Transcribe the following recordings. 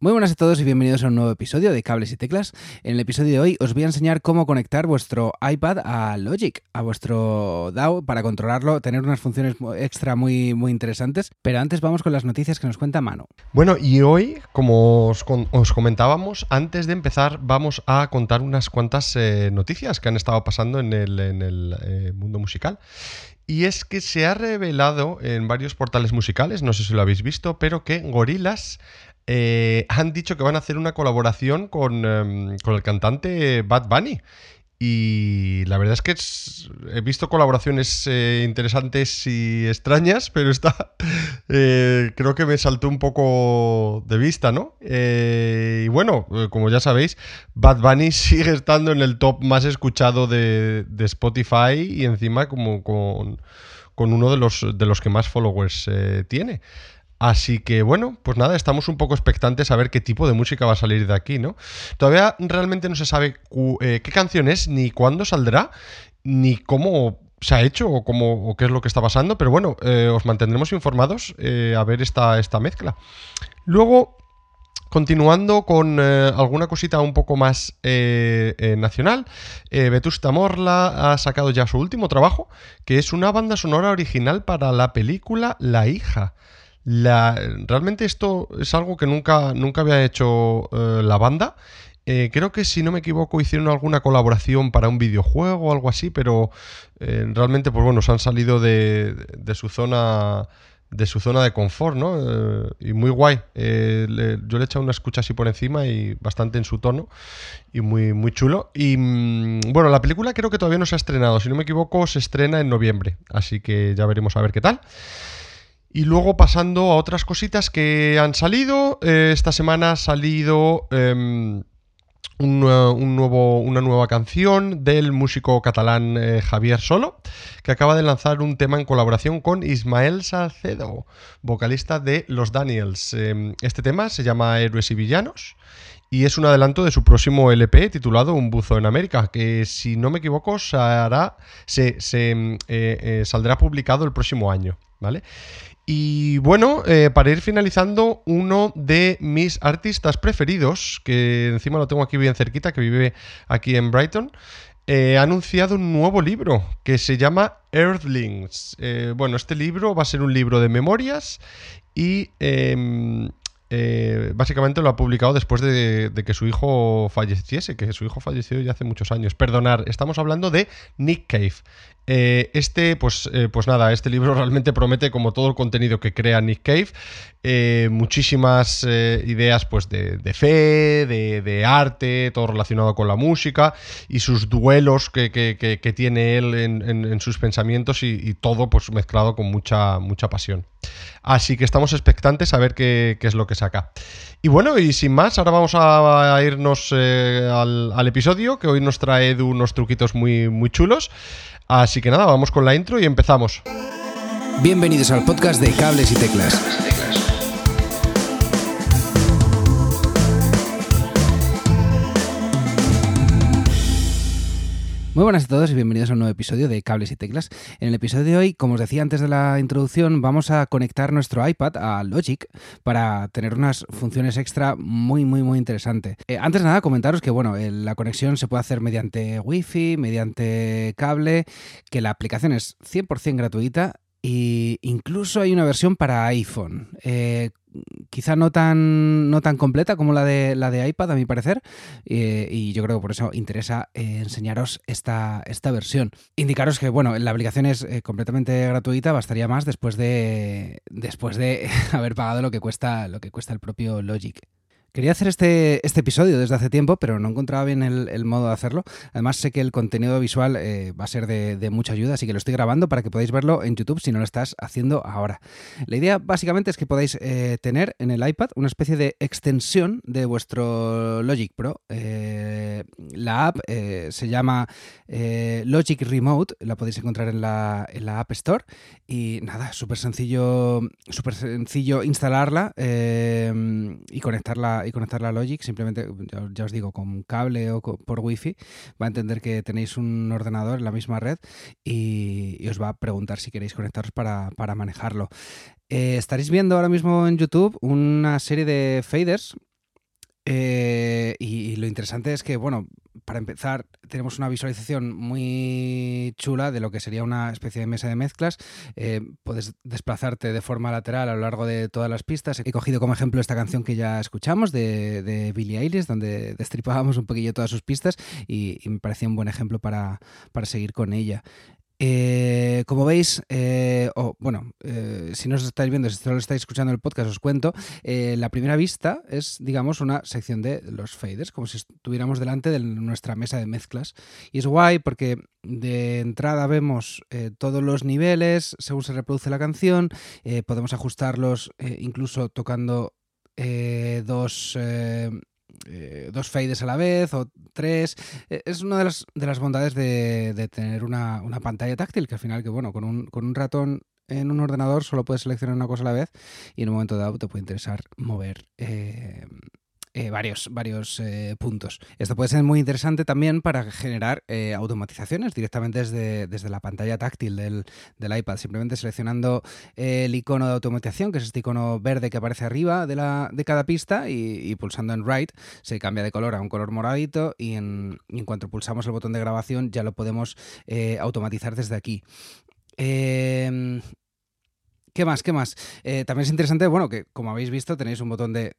Muy buenas a todos y bienvenidos a un nuevo episodio de Cables y Teclas. En el episodio de hoy os voy a enseñar cómo conectar vuestro iPad a Logic, a vuestro DAW, para controlarlo, tener unas funciones extra muy, muy interesantes. Pero antes vamos con las noticias que nos cuenta Mano. Bueno, y hoy, como os, comentábamos, antes de empezar vamos a contar unas cuantas eh, noticias que han estado pasando en el, eh, mundo musical. Y es que se ha revelado en varios portales musicales, no sé si lo habéis visto, pero que Gorillaz eh, han dicho que van a hacer una colaboración con, em, el cantante Bad Bunny. Y la verdad es que he visto colaboraciones eh, interesantes y extrañas, pero esta eh, creo que me saltó un poco de vista, ¿no? y bueno, como ya sabéis, Bad Bunny sigue estando en el top más escuchado de, Spotify y encima como con, con, uno de los, de los que más followers tiene. Así que bueno, pues nada, estamos un poco expectantes a ver qué tipo de música va a salir de aquí, ¿no? Todavía realmente no se sabe eh, qué canción es, ni cuándo saldrá, ni cómo se ha hecho o, cómo, qué es lo que está pasando, pero bueno, eh, os mantendremos informados eh, a ver esta, esta mezcla. Luego, Continuando con alguna cosita un poco más nacional, Vetusta Morla ha sacado ya su último trabajo, que es una banda sonora original para la película La hija. La, realmente esto es algo que nunca, nunca había hecho eh, la banda. Eh, creo que si no me equivoco hicieron alguna colaboración para un videojuego o algo así, pero eh, realmente pues bueno, se han salido de, su zona de su zona de confort, ¿no? y muy guay. yo le he echado una escucha así por encima y bastante en su tono y muy, muy chulo. Y mm, bueno, la película creo que todavía no se ha estrenado, si no me equivoco se estrena en noviembre, así que ya veremos a ver qué tal. Y luego pasando a otras cositas que han salido. Eh, esta semana ha salido em, un, nuevo, una nueva canción del músico catalán eh, Javier Solo, que acaba de lanzar un tema en colaboración con Ismael Salcedo, vocalista de Los Daniels. Em, este tema se llama Héroes y Villanos y es un adelanto de su próximo LP titulado Un buzo en América, que si no me equivoco se, em, eh, saldrá publicado el próximo año. ¿Vale? Y bueno, eh, para ir finalizando, uno de mis artistas preferidos, que encima lo tengo aquí bien cerquita, que vive aquí en Brighton, eh, ha anunciado un nuevo libro que se llama Earthlings. Eh, bueno, este libro va a ser un libro de memorias y em, básicamente lo ha publicado después de, que su hijo falleciese, que su hijo falleció ya hace muchos años. Perdonar, estamos hablando de Nick Cave. Eh, este, pues, eh, pues nada, este libro realmente promete, como todo el contenido que crea Nick Cave, eh, muchísimas ideas pues, de, fe, de, arte, todo relacionado con la música y sus duelos que, tiene él en, sus pensamientos y, todo pues, mezclado con mucha, mucha pasión. Así que estamos expectantes a ver qué, es lo que Y bueno, y sin más, ahora vamos a, irnos al, al, episodio, que hoy nos trae unos truquitos muy, muy chulos. Así que nada, vamos con la intro y empezamos. Bienvenidos al podcast de Cables y Teclas. Muy buenas a todos y bienvenidos a un nuevo episodio de Cables y Teclas. En el episodio de hoy, como os decía antes de la introducción, vamos a conectar nuestro iPad a Logic para tener unas funciones extra muy, muy, muy interesantes. Eh, antes de nada, comentaros que bueno, la conexión se puede hacer mediante Wi-Fi, mediante cable, que la aplicación es 100% gratuita y incluso hay una versión para iPhone. Eh, quizá no tan, no tan completa como la de, la de iPad, a mi parecer, eh, y yo creo que por eso interesa eh, enseñaros esta, esta versión. Indicaros que, bueno, la aplicación es completamente gratuita, bastaría más después de, después de haber pagado lo que cuesta, lo que cuesta el propio Logic. Quería hacer este, este episodio desde hace tiempo, pero no encontraba bien el, modo de hacerlo. Además, sé que el contenido visual eh, va a ser de, mucha ayuda, así que lo estoy grabando para que podáis verlo en YouTube si no lo estás haciendo ahora. La idea básicamente es que podáis eh, tener en el iPad una especie de extensión de vuestro Logic Pro. Eh, la app se llama Logic Remote, la podéis encontrar en la, en la App Store. Y nada, súper sencillo, súper sencillo instalarla y conectarla y conectarla a Logic, simplemente, ya, os digo, con cable o por Wi-Fi, va a entender que tenéis un ordenador en la misma red y, os va a preguntar si queréis conectaros para, manejarlo. Eh, estaréis viendo ahora mismo en YouTube una serie de faders Eh, y, lo interesante es que, bueno, para empezar, tenemos una visualización muy chula de lo que sería una especie de mesa de mezclas. Eh, puedes desplazarte de forma lateral a lo largo de todas las pistas. He cogido como ejemplo esta canción que ya escuchamos de, de Billie Eilish, donde destripábamos un poquillo todas sus pistas y, me parecía un buen ejemplo para, para seguir con ella. Eh, como veis, eh, o bueno, eh, si no os estáis viendo, si solo estáis escuchando el podcast, os cuento. la primera vista es, digamos, una sección de los faders, como si estuviéramos delante de nuestra mesa de mezclas. Y es guay porque de entrada vemos todos los niveles según se reproduce la canción. podemos ajustarlos incluso tocando dos eh, dos fades a la vez o tres. Eh, es una de las, de las bondades de, tener una, pantalla táctil, que al final, que bueno, con un, con un ratón en un ordenador solo puedes seleccionar una cosa a la vez y en un momento dado te puede interesar mover eh, eh, varios, varios eh, puntos. Esto puede ser muy interesante también para generar eh, automatizaciones directamente desde, desde, la pantalla táctil del, iPad, simplemente seleccionando el icono de automatización, que es este icono verde que aparece arriba de, la, de cada pista, y, pulsando en Write se cambia de color a un color moradito y en, y en cuanto pulsamos el botón de grabación ya lo podemos automatizar desde aquí. ¿Qué más? ¿Qué más? Eh, también es interesante, bueno, que como habéis visto tenéis un botón de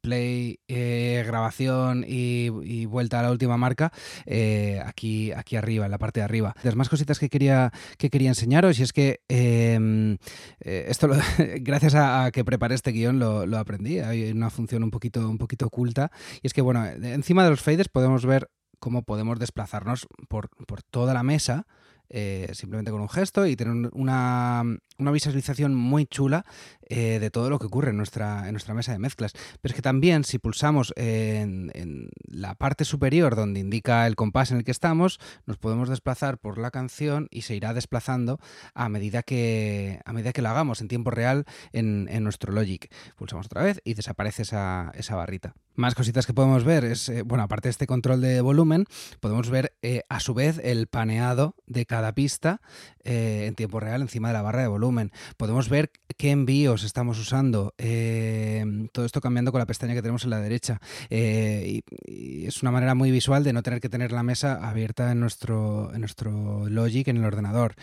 play, eh, grabación y, vuelta a la última marca eh, aquí, aquí arriba, en la parte de arriba. Las más cositas que quería, que quería enseñaros y es que em, esto gracias a, que preparé este guion lo, aprendí. Hay una función un poquito, un poquito oculta y es que, bueno, encima de los faders podemos ver cómo podemos desplazarnos por, por toda la mesa eh, simplemente con un gesto y tener una, visualización muy chula eh, de todo lo que ocurre en nuestra, en nuestra mesa de mezclas. Pero es que también si pulsamos en, la parte superior donde indica el compás en el que estamos, nos podemos desplazar por la canción y se irá desplazando a medida que, a medida que lo hagamos en tiempo real en, nuestro Logic. Pulsamos otra vez y desaparece esa, esa barrita. Más cositas que podemos ver es, eh, bueno, aparte de este control de volumen, podemos ver a su vez el paneado de cada pista eh, en tiempo real encima de la barra de volumen. Podemos ver qué envíos estamos usando. Eh, todo esto cambiando con la pestaña que tenemos en la derecha. Eh, y, es una manera muy visual de no tener que tener la mesa abierta en nuestro, en nuestro Logic, en el ordenador.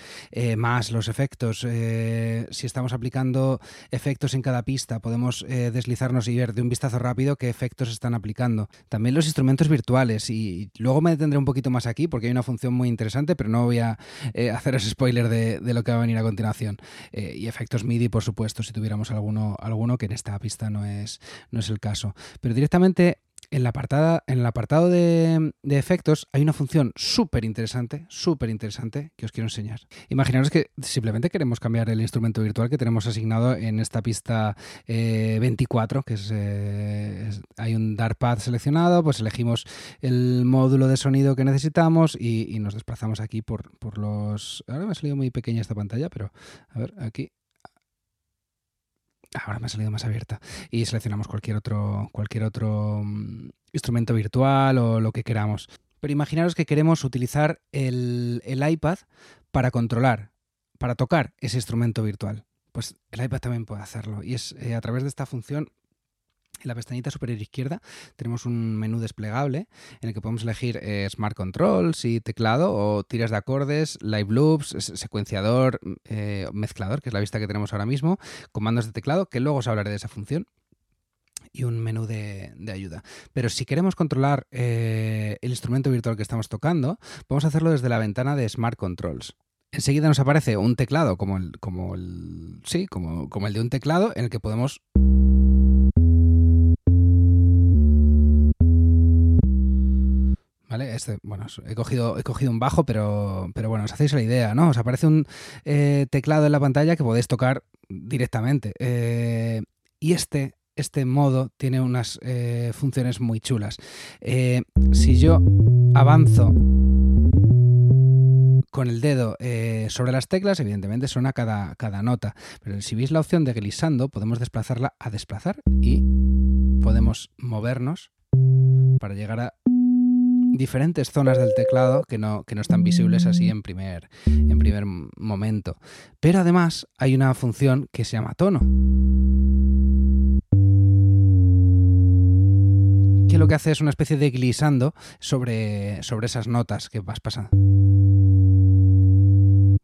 más los efectos. si estamos aplicando efectos en cada pista, podemos deslizarnos y ver de un vistazo rápido qué efectos están aplicando. También los instrumentos virtuales. Y luego me detendré un poquito más aquí porque hay una función muy interesante, pero no voy a haceros spoiler de, lo que va a venir a continuación. Eh, y efectos MIDI, por supuesto, si tuviéramos alguno, alguno que en esta pista no es, no es el caso. Pero directamente en, la apartada, en el apartado de, efectos hay una función súper interesante, súper interesante que os quiero enseñar. Imaginaros que simplemente queremos cambiar el instrumento virtual que tenemos asignado en esta pista 24, eh, que eh, es, hay un Dartpad seleccionado, pues elegimos el módulo de sonido que necesitamos y, y nos desplazamos aquí por, por los... Ahora me ha salido muy pequeña esta pantalla, pero a ver, aquí Ahora me ha salido más abierta. Y seleccionamos cualquier otro, cualquier otro mm, instrumento virtual o lo que queramos. Pero imaginaros que queremos utilizar el, iPad para controlar, para tocar ese instrumento virtual. Pues el iPad también puede hacerlo. Y es eh, a través de esta función en la pestañita superior izquierda tenemos un menú desplegable en el que podemos elegir eh, Smart Controls y teclado o tiras de acordes, Live Loops, secuenciador, eh, mezclador, que es la vista que tenemos ahora mismo, comandos de teclado, que luego os hablaré de esa función y un menú de, ayuda. Pero si queremos controlar eh, el instrumento virtual que estamos tocando, podemos hacerlo desde la ventana de Smart Controls. Enseguida nos aparece un teclado como el, como el, sí, como el de un teclado en el que podemos Este, bueno, he cogido, he cogido un bajo, pero, pero bueno, os hacéis la idea, ¿no? Os aparece un eh, teclado en la pantalla que podéis tocar directamente. Eh, y este, este modo tiene unas eh, funciones muy chulas. si yo avanzo con el dedo sobre las teclas, evidentemente suena cada, cada nota. Pero si veis la opción de glissando, podemos desplazarla a desplazar y podemos movernos para llegar a diferentes zonas del teclado que no, que no están visibles así en primer, en primer momento. Pero además hay una función que se llama tono. que lo que hace es una especie de glissando sobre, sobre esas notas que vas pasando.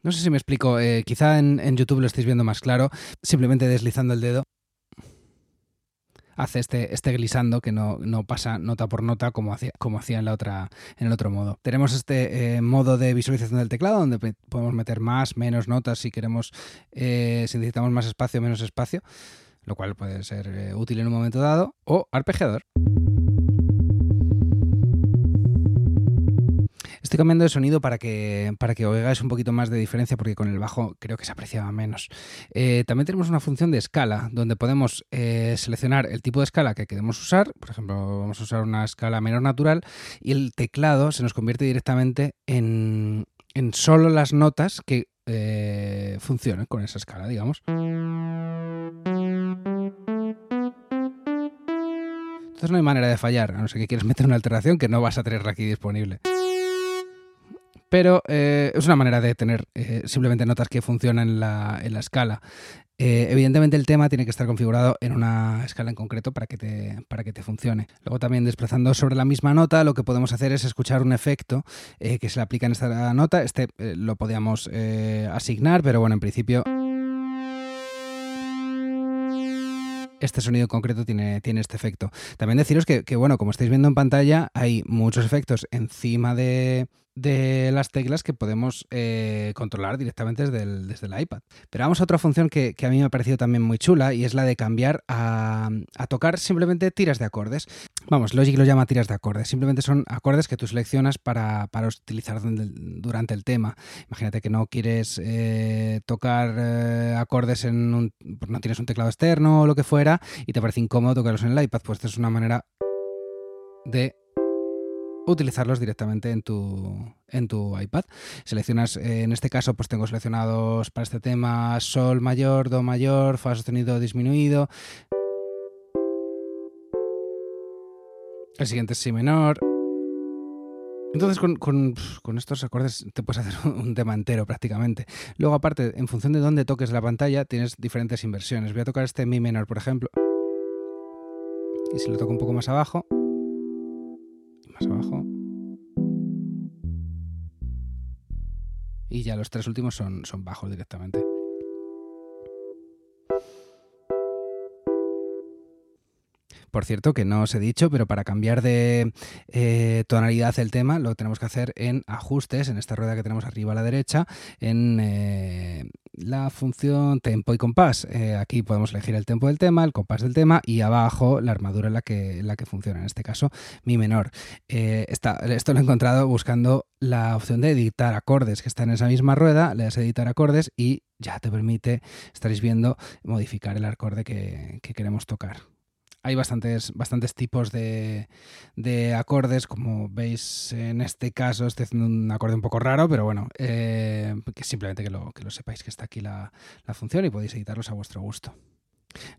No sé si me explico, eh, quizá en, en, YouTube lo estéis viendo más claro, simplemente deslizando el dedo hace este, este glisando que no, pasa nota por nota como hacía, como hacía en, la otra, en el otro modo. Tenemos este eh, modo de visualización del teclado donde podemos meter más, menos notas si queremos, eh, si necesitamos más espacio, menos espacio, lo cual puede ser eh, útil en un momento dado, o arpegiador. Estoy cambiando de sonido para que, para que oigáis un poquito más de diferencia porque con el bajo creo que se apreciaba menos. Eh, también tenemos una función de escala donde podemos eh, seleccionar el tipo de escala que queremos usar. Por ejemplo, vamos a usar una escala menor natural y el teclado se nos convierte directamente en, en solo las notas que eh, funcionen con esa escala, digamos. Entonces no hay manera de fallar, a no ser que quieras meter una alteración que no vas a tenerla aquí disponible pero eh, es una manera de tener eh, simplemente notas que funcionan en la, en la escala. Eh, evidentemente el tema tiene que estar configurado en una escala en concreto para que, te, para que te funcione. Luego también desplazando sobre la misma nota, lo que podemos hacer es escuchar un efecto que se le aplica en esta nota. Este lo podíamos asignar, pero bueno, en principio... este sonido concreto tiene, tiene este efecto. También deciros que, que, bueno, como estáis viendo en pantalla, hay muchos efectos encima de, de las teclas que podemos eh, controlar directamente desde el, desde el, iPad. Pero vamos a otra función que, a mí me ha parecido también muy chula y es la de cambiar a, tocar simplemente tiras de acordes. Vamos, Logic lo llama tiras de acordes. Simplemente son acordes que tú seleccionas para, utilizar durante el tema. Imagínate que no quieres eh, tocar eh, acordes en un... no tienes un teclado externo o lo que fuera y te parece incómodo tocarlos en el iPad. Pues esta es una manera de utilizarlos directamente en tu, en tu iPad. Seleccionas, eh, en este caso, pues tengo seleccionados para este tema Sol mayor, Do mayor, Fa sostenido disminuido. El siguiente es Si menor. Entonces, con, estos acordes te puedes hacer un tema entero prácticamente. Luego, aparte, en función de dónde toques la pantalla, tienes diferentes inversiones. Voy a tocar este Mi menor, por ejemplo. Y si lo toco un poco más abajo, más abajo. Y ya los tres últimos son, son bajos directamente. Por cierto, que no os he dicho, pero para cambiar de eh, tonalidad el tema lo tenemos que hacer en ajustes, en esta rueda que tenemos arriba a la derecha, en eh, la función tempo y compás. Eh, aquí podemos elegir el tempo del tema, el compás del tema y abajo la armadura en la que, funciona, en este caso mi menor. esto lo he encontrado buscando la opción de editar acordes, que está en esa misma rueda, le das editar acordes y ya te permite, estaréis viendo, modificar el acorde que queremos tocar hay bastantes, bastantes tipos de, acordes, como veis en este caso estoy haciendo un acorde un poco raro, pero bueno, eh, que simplemente que lo, que lo sepáis que está aquí la, función y podéis editarlos a vuestro gusto.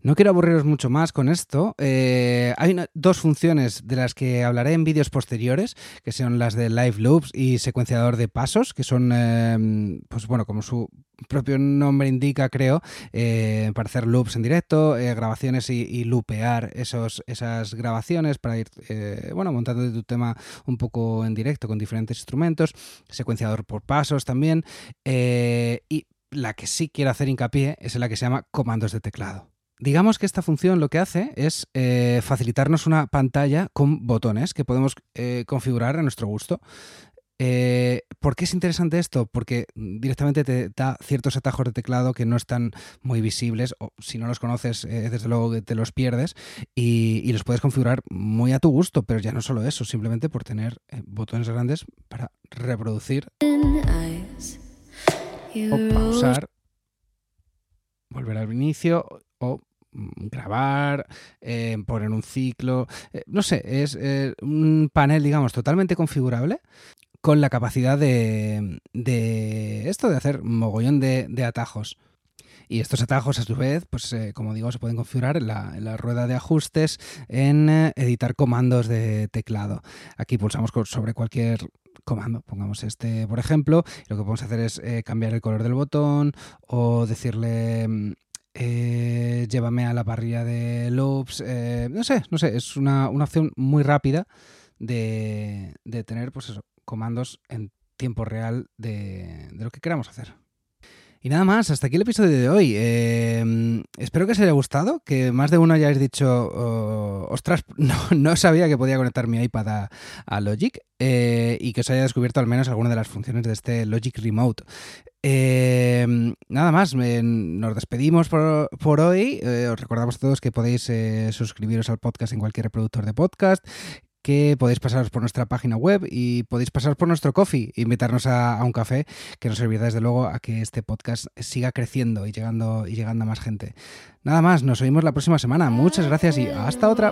No quiero aburriros mucho más con esto. Eh, hay dos funciones de las que hablaré en vídeos posteriores, que son las de Live Loops y secuenciador de pasos, que son, eh, pues bueno, como su propio nombre indica, creo, eh, para hacer loops en directo, eh, grabaciones y, y, loopear esos, esas grabaciones para ir, bueno, montando tu tema un poco en directo con diferentes instrumentos, secuenciador por pasos también, y la que sí quiero hacer hincapié es en la que se llama comandos de teclado. Digamos que esta función lo que hace es facilitarnos una pantalla con botones que podemos configurar a nuestro gusto. Eh, ¿Por qué es interesante esto? Porque directamente te da ciertos atajos de teclado que no están muy visibles, o si no los conoces, eh, desde luego te los pierdes, y, los puedes configurar muy a tu gusto, pero ya no solo eso, simplemente por tener eh, botones grandes para reproducir o pausar, volver al inicio o mm, grabar, poner un ciclo, no sé, es un panel, digamos, totalmente configurable con la capacidad de, esto, de hacer mogollón de, atajos. Y estos atajos, a su vez, pues eh, como digo, se pueden configurar en la, rueda de ajustes en eh, editar comandos de teclado. Aquí pulsamos sobre cualquier comando, pongamos este por ejemplo, lo que podemos hacer es eh, cambiar el color del botón o decirle mm, eh, llévame a la parrilla de loops, eh, no sé, no sé, es una, una opción muy rápida de, de, tener pues comandos en tiempo real de, de lo que queramos hacer. Y nada más, hasta aquí el episodio de hoy. Eh, espero que os haya gustado, que más de uno hayáis dicho, oh, ostras, no, no, sabía que podía conectar mi iPad a, a Logic eh, y que os haya descubierto al menos alguna de las funciones de este Logic Remote. Eh, nada más, nos despedimos por, por hoy. Eh, os recordamos a todos que podéis eh, suscribiros al podcast en cualquier reproductor de podcast, que podéis pasaros por nuestra página web y podéis pasaros por nuestro coffee, invitarnos a, a, un café, que nos servirá desde luego a que este podcast siga creciendo y llegando, y llegando a más gente. Nada más, nos oímos la próxima semana. Muchas gracias y hasta otra.